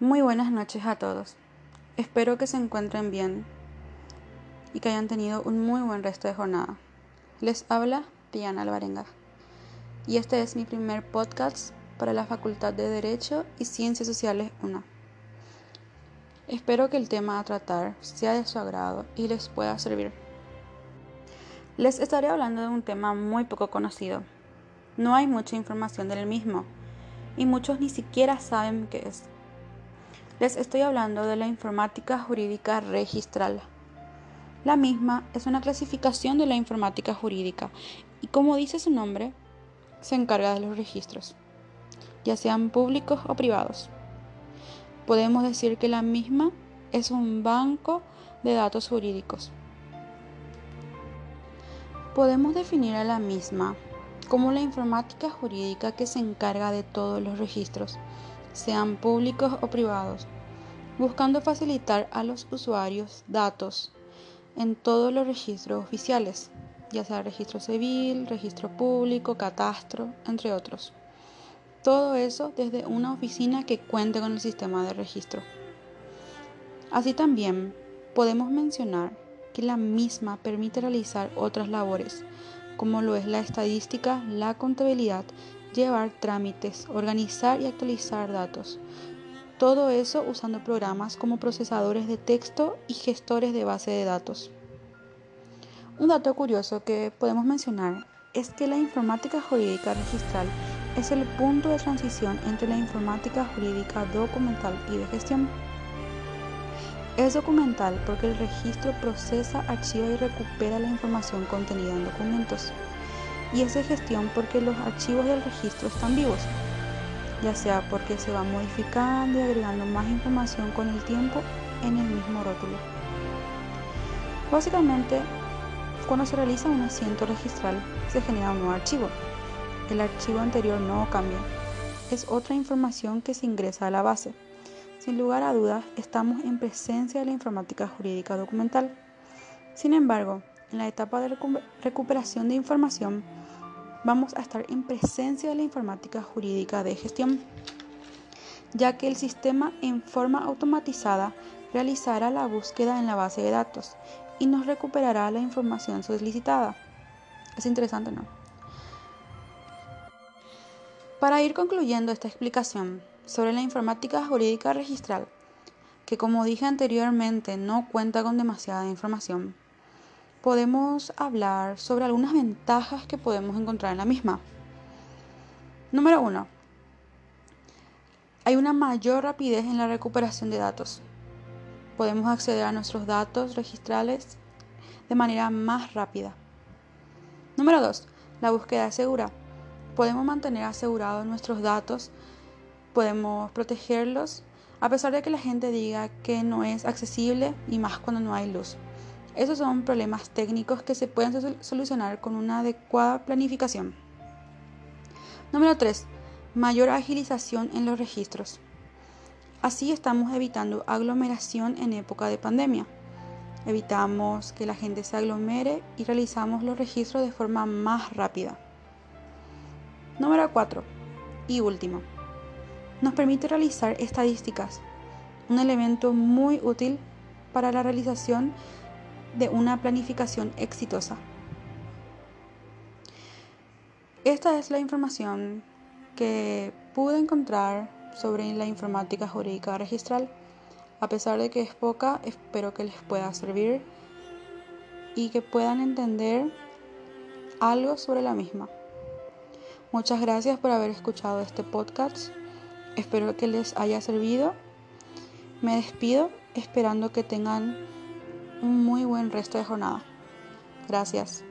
Muy buenas noches a todos. Espero que se encuentren bien y que hayan tenido un muy buen resto de jornada. Les habla Diana Alvarenga y este es mi primer podcast para la Facultad de Derecho y Ciencias Sociales 1. Espero que el tema a tratar sea de su agrado y les pueda servir. Les estaré hablando de un tema muy poco conocido. No hay mucha información del mismo y muchos ni siquiera saben qué es. Les estoy hablando de la informática jurídica registral. La misma es una clasificación de la informática jurídica y como dice su nombre, se encarga de los registros, ya sean públicos o privados. Podemos decir que la misma es un banco de datos jurídicos. Podemos definir a la misma como la informática jurídica que se encarga de todos los registros sean públicos o privados, buscando facilitar a los usuarios datos en todos los registros oficiales, ya sea registro civil, registro público, catastro, entre otros. Todo eso desde una oficina que cuente con el sistema de registro. Así también podemos mencionar que la misma permite realizar otras labores, como lo es la estadística, la contabilidad llevar trámites, organizar y actualizar datos. Todo eso usando programas como procesadores de texto y gestores de base de datos. Un dato curioso que podemos mencionar es que la informática jurídica registral es el punto de transición entre la informática jurídica documental y de gestión. Es documental porque el registro procesa, archiva y recupera la información contenida en documentos y es de gestión porque los archivos del registro están vivos, ya sea porque se va modificando y agregando más información con el tiempo en el mismo rótulo. Básicamente, cuando se realiza un asiento registral, se genera un nuevo archivo. El archivo anterior no cambia. Es otra información que se ingresa a la base. Sin lugar a dudas, estamos en presencia de la informática jurídica documental. Sin embargo, en la etapa de recuperación de información, vamos a estar en presencia de la informática jurídica de gestión, ya que el sistema en forma automatizada realizará la búsqueda en la base de datos y nos recuperará la información solicitada. Es interesante, ¿no? Para ir concluyendo esta explicación sobre la informática jurídica registral, que como dije anteriormente no cuenta con demasiada información, podemos hablar sobre algunas ventajas que podemos encontrar en la misma. Número 1. Hay una mayor rapidez en la recuperación de datos. Podemos acceder a nuestros datos registrales de manera más rápida. Número 2. La búsqueda segura. Podemos mantener asegurados nuestros datos, podemos protegerlos, a pesar de que la gente diga que no es accesible y más cuando no hay luz. Esos son problemas técnicos que se pueden solucionar con una adecuada planificación. Número 3. Mayor agilización en los registros. Así estamos evitando aglomeración en época de pandemia. Evitamos que la gente se aglomere y realizamos los registros de forma más rápida. Número 4. Y último. Nos permite realizar estadísticas, un elemento muy útil para la realización de una planificación exitosa. Esta es la información que pude encontrar sobre la informática jurídica registral. A pesar de que es poca, espero que les pueda servir y que puedan entender algo sobre la misma. Muchas gracias por haber escuchado este podcast. Espero que les haya servido. Me despido esperando que tengan un muy buen resto de jornada. Gracias.